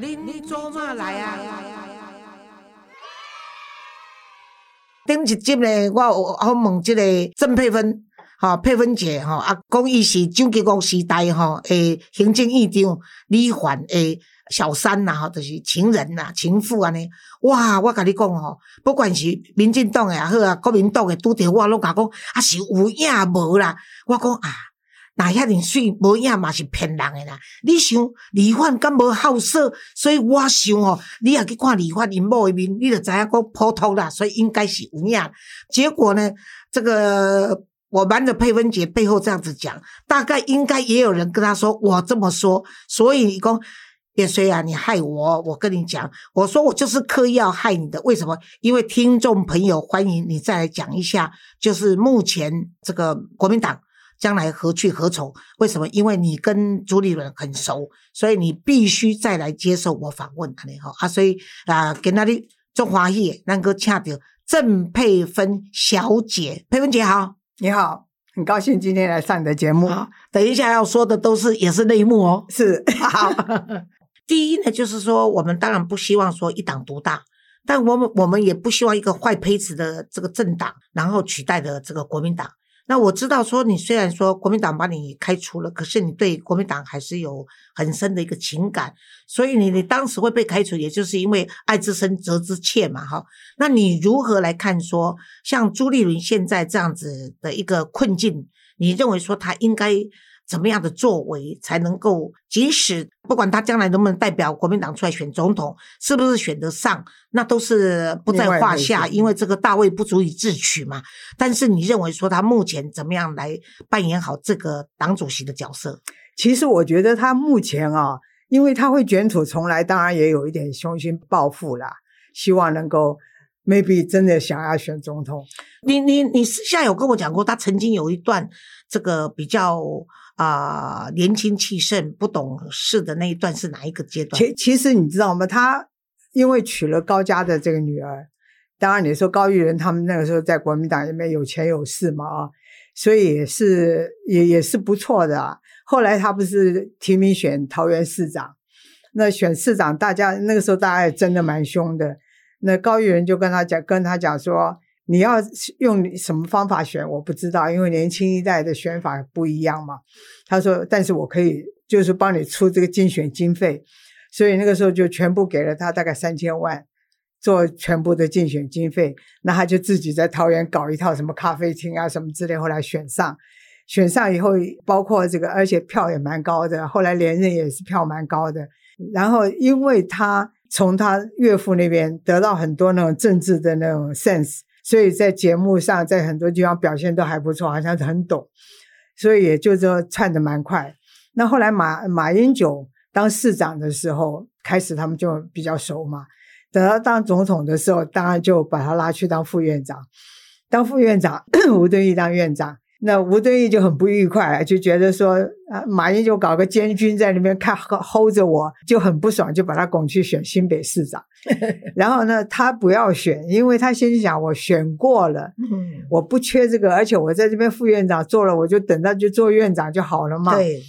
恁做嘛来啊？顶一集呢，我有我问即个郑佩芬，吼佩芬姐吼，啊，讲伊是蒋介石时代吼诶行政院长李焕诶小三呐，吼，就是情人呐、情妇安尼。哇，我甲你讲吼，不管是民进党诶也好啊，国民党诶拄着我拢甲讲，啊是有影无啦。我讲啊。那遐尼水无影嘛是骗人诶啦！你想李焕敢无好色，所以我想哦，你也去看李焕因某诶面，你就知影讲普通啦，所以应该是有影。结果呢，这个我瞒着佩芬姐背后这样子讲，大概应该也有人跟他说我这么说，所以你讲叶虽啊，你害我，我跟你讲，我说我就是刻意要害你的，为什么？因为听众朋友欢迎你再来讲一下，就是目前这个国民党。将来何去何从？为什么？因为你跟朱立伦很熟，所以你必须再来接受我访问，安尼吼啊！所以啊，跟那里中华裔那个恰到郑佩芬小姐，佩芬姐好，你好，很高兴今天来上你的节目。等一下要说的都是也是内幕哦。是好，第一呢，就是说我们当然不希望说一党独大，但我们我们也不希望一个坏胚子的这个政党，然后取代的这个国民党。那我知道说，你虽然说国民党把你开除了，可是你对国民党还是有很深的一个情感，所以你你当时会被开除，也就是因为爱之深责之切嘛，哈。那你如何来看说，像朱立伦现在这样子的一个困境，你认为说他应该？怎么样的作为才能够，即使不管他将来能不能代表国民党出来选总统，是不是选得上，那都是不在话下，因为这个大位不足以自取嘛。但是你认为说他目前怎么样来扮演好这个党主席的角色？其实我觉得他目前啊，因为他会卷土重来，当然也有一点雄心抱负啦，希望能够 maybe 真的想要选总统。你你你私下有跟我讲过，他曾经有一段这个比较。啊，年轻气盛、不懂事的那一段是哪一个阶段？其其实你知道吗？他因为娶了高家的这个女儿，当然你说高玉仁他们那个时候在国民党里面有钱有势嘛啊，所以也是也也是不错的。啊后来他不是提名选桃园市长，那选市长大家那个时候大家也争得蛮凶的。那高玉仁就跟他讲，跟他讲说。你要用什么方法选？我不知道，因为年轻一代的选法不一样嘛。他说：“但是我可以，就是帮你出这个竞选经费。”所以那个时候就全部给了他大概三千万，做全部的竞选经费。那他就自己在桃园搞一套什么咖啡厅啊什么之类。后来选上，选上以后，包括这个，而且票也蛮高的。后来连任也是票蛮高的。然后因为他从他岳父那边得到很多那种政治的那种 sense。所以在节目上，在很多地方表现都还不错，好像很懂，所以也就说串的蛮快。那后来马马英九当市长的时候，开始他们就比较熟嘛。等到当总统的时候，当然就把他拉去当副院长，当副院长，吴敦义当院长。那吴敦义就很不愉快，就觉得说啊，马英九搞个监军在那边看 hold 着我，就很不爽，就把他拱去选新北市长。然后呢，他不要选，因为他心想我选过了，我不缺这个，而且我在这边副院长做了，我就等到就做院长就好了嘛。对。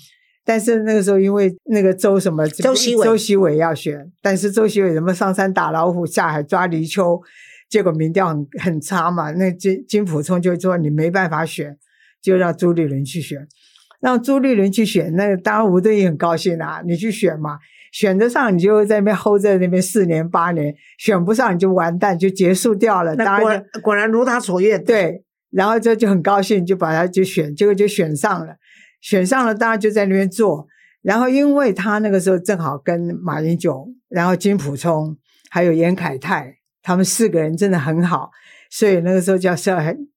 但是那个时候，因为那个周什么周习伟周习伟要选，但是周习伟什么上山打老虎，下海抓泥鳅，结果民调很很差嘛。那金金普聪就说你没办法选。就让朱立伦去选，让朱立伦去选，那当然吴敦义很高兴啊，你去选嘛，选得上你就在那边 hold 在那边四年八年，选不上你就完蛋，就结束掉了。那果然果然如他所愿，对，然后这就很高兴，就把他就选，结果就选上了，选上了，当然就在那边做。然后因为他那个时候正好跟马英九，然后金普聪还有严凯泰，他们四个人真的很好，所以那个时候叫是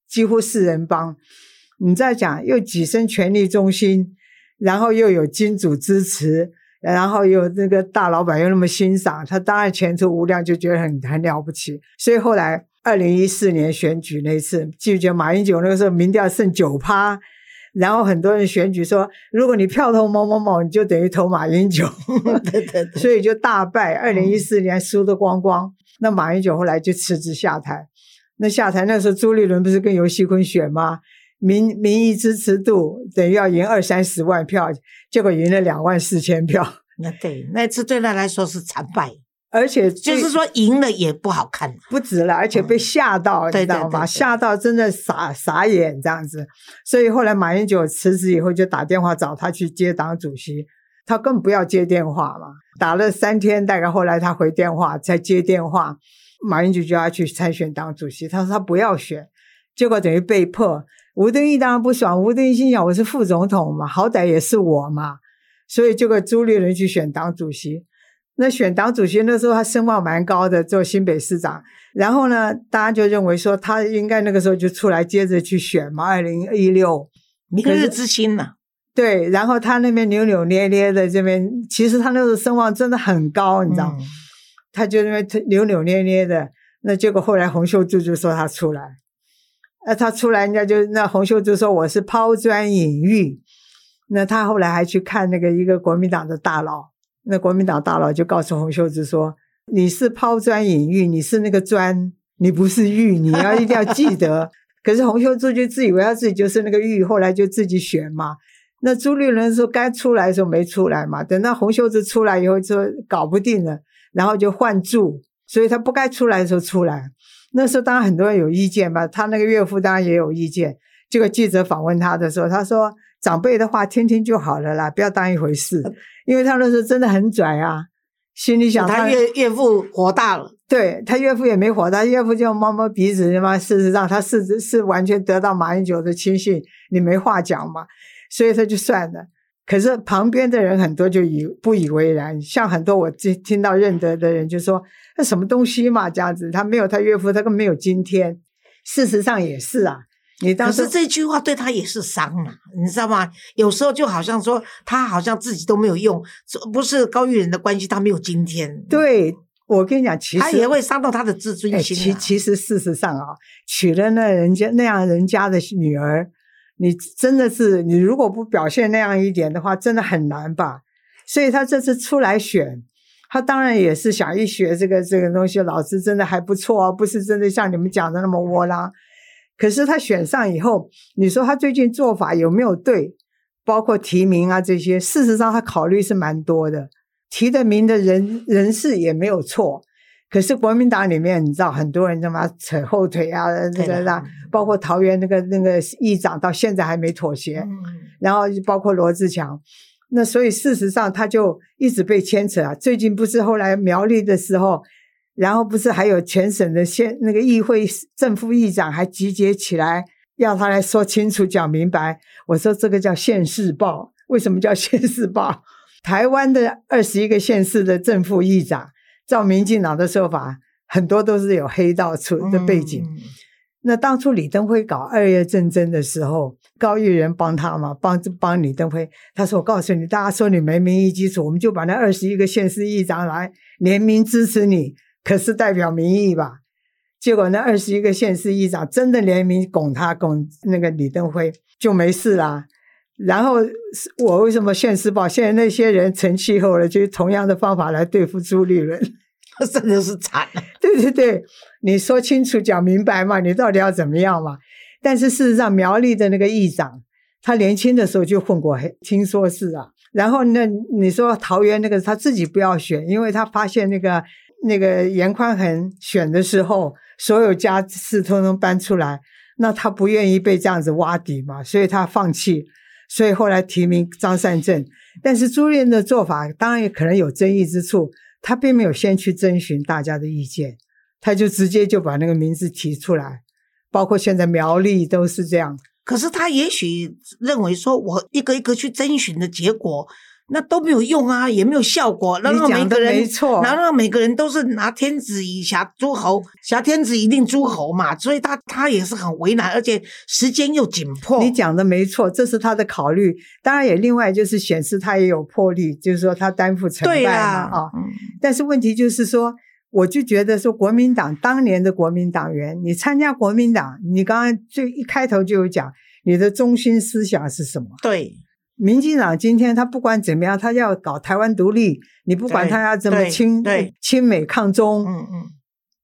几乎四人帮。你再讲又跻身权力中心，然后又有金主支持，然后又那个大老板又那么欣赏他，当然前途无量，就觉得很很了不起。所以后来二零一四年选举那次，记不记得马英九那个时候民调剩九趴，然后很多人选举说，如果你票投某某某，你就等于投马英九，对对，所以就大败。二零一四年输的光光，那马英九后来就辞职下台。那下台那时候朱立伦不是跟尤熙坤选吗？民民意支持度等于要赢二三十万票，结果赢了两万四千票，那对那次对他来说是惨败，而且就是说赢了也不好看，不止了，而且被吓到，你知道吗？吓到真的傻傻眼这样子。所以后来马英九辞职以后，就打电话找他去接党主席，他更不要接电话嘛。打了三天，大概后来他回电话才接电话，马英九叫他去参选党主席，他说他不要选，结果等于被迫。吴敦义当然不爽，吴敦义心想我是副总统嘛，好歹也是我嘛，所以就给朱立伦去选党主席。那选党主席那时候他声望蛮高的，做新北市长。然后呢，大家就认为说他应该那个时候就出来接着去选嘛，二零一六明日之星呢。对，然后他那边扭扭捏捏的这边，其实他那时候声望真的很高，你知道，他就因为扭扭捏捏的，那结果后来洪秀柱就说他出来。那他出来，人家就那洪秀柱说我是抛砖引玉。那他后来还去看那个一个国民党的大佬，那国民党大佬就告诉洪秀柱说：“你是抛砖引玉，你是那个砖，你不是玉，你要一定要记得。”可是洪秀柱就自以为他自己就是那个玉，后来就自己选嘛。那朱立伦说该出来的时候没出来嘛，等到洪秀柱出来以后说搞不定了，然后就换柱，所以他不该出来的时候出来。那时候当然很多人有意见吧，他那个岳父当然也有意见。这个记者访问他的时候，他说：“长辈的话听听就好了啦，不要当一回事。”因为他那时候真的很拽啊，心里想他岳岳父火大了，对他岳父也没火大，岳父就摸摸鼻子，嘛，事实上他是是完全得到马英九的亲信，你没话讲嘛，所以他就算了。可是旁边的人很多就以不以为然，像很多我听听到认得的人就说：“那什么东西嘛，这样子，他没有他岳父，他更没有今天。”事实上也是啊，你当时这句话对他也是伤啊，你知道吗？有时候就好像说他好像自己都没有用，不是高玉人的关系，他没有今天。对我跟你讲，其实他也会伤到他的自尊心。其其实事实上啊，娶了那人家那样人家的女儿。你真的是，你如果不表现那样一点的话，真的很难吧？所以他这次出来选，他当然也是想一学这个这个东西，老师真的还不错哦，不是真的像你们讲的那么窝囊。可是他选上以后，你说他最近做法有没有对？包括提名啊这些，事实上他考虑是蛮多的，提的名的人人事也没有错。可是国民党里面，你知道很多人他妈扯后腿啊，这个那包括桃园那个那个议长到现在还没妥协，然后包括罗志强，那所以事实上他就一直被牵扯啊。最近不是后来苗栗的时候，然后不是还有全省的县那个议会正副议长还集结起来要他来说清楚讲明白。我说这个叫县市报，为什么叫县市报？台湾的二十一个县市的正副议长。照民进党的说法，很多都是有黑道出的背景。那当初李登辉搞二月政争的时候，高玉仁帮他嘛，帮帮李登辉。他说：“我告诉你，大家说你没民意基础，我们就把那二十一个县市议长来联名支持你，可是代表民意吧？”结果那二十一个县市议长真的联名拱他，拱那个李登辉就没事啦。然后我为什么现世报？现在那些人成气候了，就同样的方法来对付朱立伦。真的是惨，对对对，你说清楚讲明白嘛，你到底要怎么样嘛？但是事实上，苗栗的那个议长，他年轻的时候就混过黑，听说是啊。然后那你说桃园那个他自己不要选，因为他发现那个那个严宽恒选的时候，所有家事通通搬出来，那他不愿意被这样子挖底嘛，所以他放弃，所以后来提名张善政。但是朱立的做法当然也可能有争议之处。他并没有先去征询大家的意见，他就直接就把那个名字提出来，包括现在苗栗都是这样。可是他也许认为说，我一个一个去征询的结果。那都没有用啊，也没有效果。然后每个人，没错，然后每个人都是拿天子以挟诸侯，挟天子以令诸侯嘛，所以他他也是很为难，而且时间又紧迫。你讲的没错，这是他的考虑。当然也另外就是显示他也有魄力，就是说他担负成败嘛啊。但是问题就是说，我就觉得说，国民党当年的国民党员，你参加国民党，你刚刚最一开头就有讲，你的中心思想是什么？对。民进党今天他不管怎么样，他要搞台湾独立，你不管他要怎么亲亲美抗中，嗯嗯，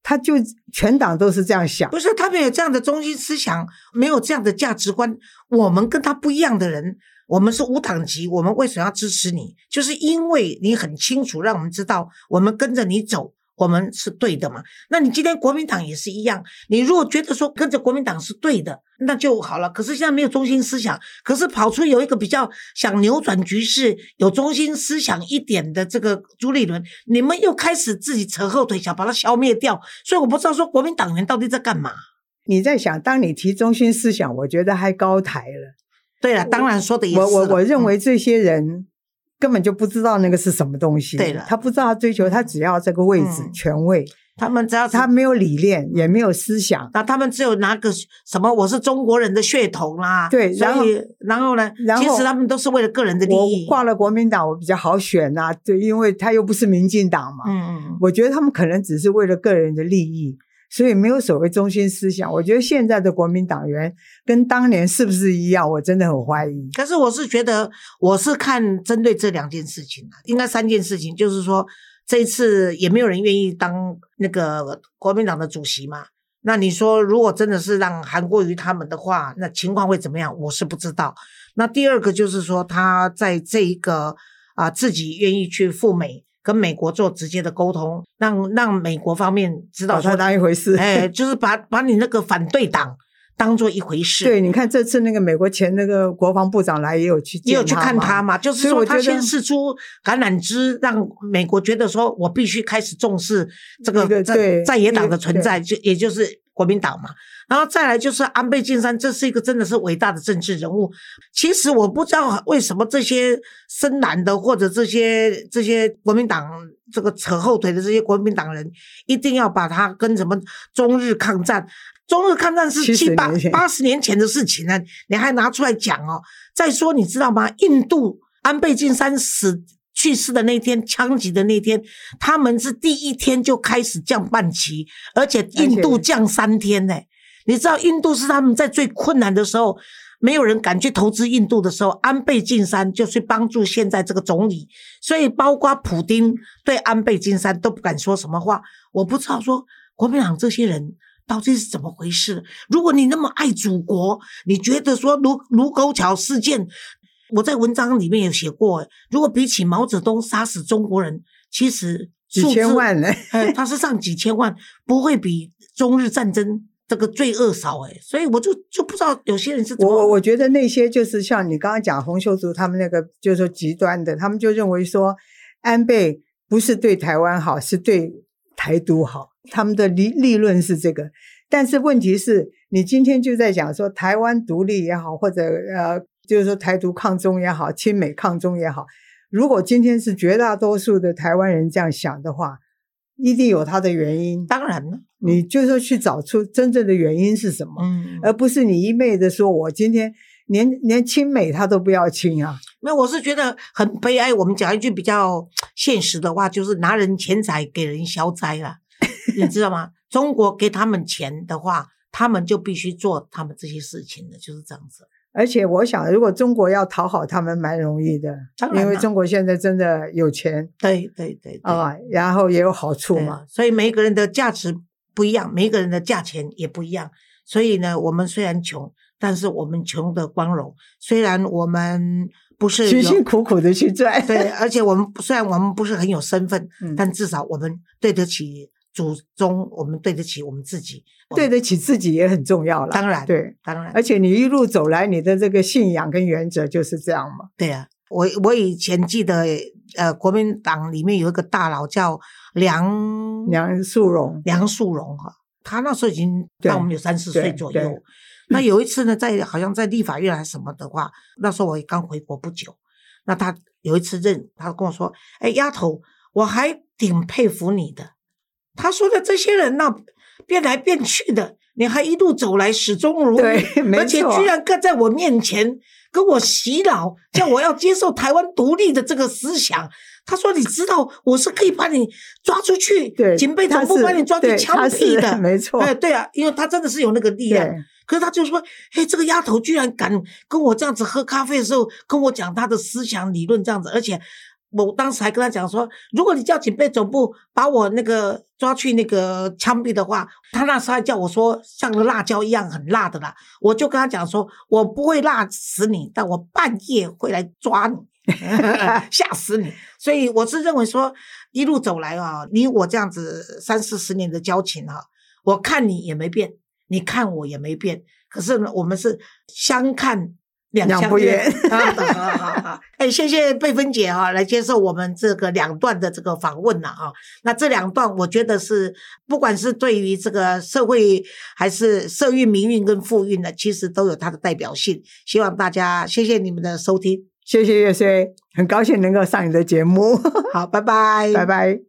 他就全党都是这样想。不是他们有这样的中心思想，没有这样的价值观。我们跟他不一样的人，我们是无党籍，我们为什么要支持你？就是因为你很清楚，让我们知道我们跟着你走。我们是对的嘛？那你今天国民党也是一样。你如果觉得说跟着国民党是对的，那就好了。可是现在没有中心思想，可是跑出有一个比较想扭转局势、有中心思想一点的这个朱立伦，你们又开始自己扯后腿，想把它消灭掉。所以我不知道说国民党员到底在干嘛。你在想，当你提中心思想，我觉得还高抬了。对了，当然说的也是。我我我认为这些人。根本就不知道那个是什么东西。对了，他不知道他追求，他只要这个位置、权位。他们只要他没有理念，也没有思想。那他们只有拿个什么？我是中国人的血统啦。对，然后然后呢？其实他们都是为了个人的利益。挂了国民党，我比较好选呐。对，因为他又不是民进党嘛。嗯嗯。我觉得他们可能只是为了个人的利益。所以没有所谓中心思想，我觉得现在的国民党员跟当年是不是一样？我真的很怀疑。可是我是觉得，我是看针对这两件事情啊，应该三件事情，就是说这一次也没有人愿意当那个国民党的主席嘛。那你说，如果真的是让韩国瑜他们的话，那情况会怎么样？我是不知道。那第二个就是说，他在这一个啊，自己愿意去赴美。跟美国做直接的沟通，让让美国方面知道他当一回事，哎，就是把把你那个反对党当做一回事。对，你看这次那个美国前那个国防部长来也有去，也有去看他嘛，就是说他先试出橄榄枝，让美国觉得说我必须开始重视这个在在野党的存在，就也就是国民党嘛。然后再来就是安倍晋三，这是一个真的是伟大的政治人物。其实我不知道为什么这些深蓝的或者这些这些国民党这个扯后腿的这些国民党人，一定要把他跟什么中日抗战？中日抗战是七八八十年前的事情了，你还拿出来讲哦？再说你知道吗？印度安倍晋三死去世的那天，枪击的那天，他们是第一天就开始降半旗，而且印度降三天呢。你知道印度是他们在最困难的时候，没有人敢去投资印度的时候，安倍晋三就去帮助现在这个总理，所以包括普京对安倍晋三都不敢说什么话。我不知道说国民党这些人到底是怎么回事。如果你那么爱祖国，你觉得说卢卢沟桥事件，我在文章里面有写过，如果比起毛泽东杀死中国人，其实几千万呢，哎，他是上几千万，不会比中日战争。这个罪恶少哎，所以我就就不知道有些人是怎么。我我觉得那些就是像你刚刚讲洪秀柱他们那个，就是说极端的，他们就认为说安倍不是对台湾好，是对台独好。他们的立立论是这个，但是问题是你今天就在讲说台湾独立也好，或者呃，就是说台独抗中也好，亲美抗中也好，如果今天是绝大多数的台湾人这样想的话。一定有它的原因，当然了，你就是去找出真正的原因是什么，嗯，而不是你一昧的说，我今天连连亲美他都不要亲啊。那我是觉得很悲哀。我们讲一句比较现实的话，就是拿人钱财给人消灾了，你知道吗？中国给他们钱的话，他们就必须做他们这些事情的，就是这样子。而且我想，如果中国要讨好他们，蛮容易的，因为中国现在真的有钱，对对对啊，然后也有好处嘛。所以每一个人的价值不一样，每一个人的价钱也不一样。所以呢，我们虽然穷，但是我们穷的光荣。虽然我们不是辛辛苦苦的去赚，对，而且我们虽然我们不是很有身份，但至少我们对得起。祖宗，我们对得起我们自己，对得起自己也很重要了。当然，对，当然。而且你一路走来，你的这个信仰跟原则就是这样嘛。对呀，我我以前记得，呃，国民党里面有一个大佬叫梁梁树荣，梁树荣哈，他那时候已经到我们有三四岁左右。那有一次呢，在好像在立法院还是什么的话，那时候我也刚回国不久。那他有一次认，他跟我说：“哎，丫头，我还挺佩服你的。”他说的这些人呢，变来变去的，你还一路走来始终如一，而且居然跟在我面前跟我洗脑，叫我要接受台湾独立的这个思想。他说：“你知道我是可以把你抓出去，警备总部把你抓去枪毙的，没错。哎，对啊，因为他真的是有那个力量。可是他就说：，哎，这个丫头居然敢跟我这样子喝咖啡的时候跟我讲他的思想理论这样子，而且我当时还跟他讲说，如果你叫警备总部把我那个抓去那个枪毙的话，他那时候还叫我说像个辣椒一样很辣的啦。我就跟他讲说，我不会辣死你，但我半夜会来抓你，吓死你。所以我是认为说，一路走来啊，你我这样子三四十年的交情啊，我看你也没变，你看我也没变，可是呢，我们是相看。两两不厌，好好好，哎，谢谢贝芬姐哈，来接受我们这个两段的这个访问了哈。那这两段我觉得是，不管是对于这个社会，还是社运、民运跟富运呢，其实都有它的代表性。希望大家谢谢你们的收听，谢谢月穗，很高兴能够上你的节目，好，拜拜，拜拜。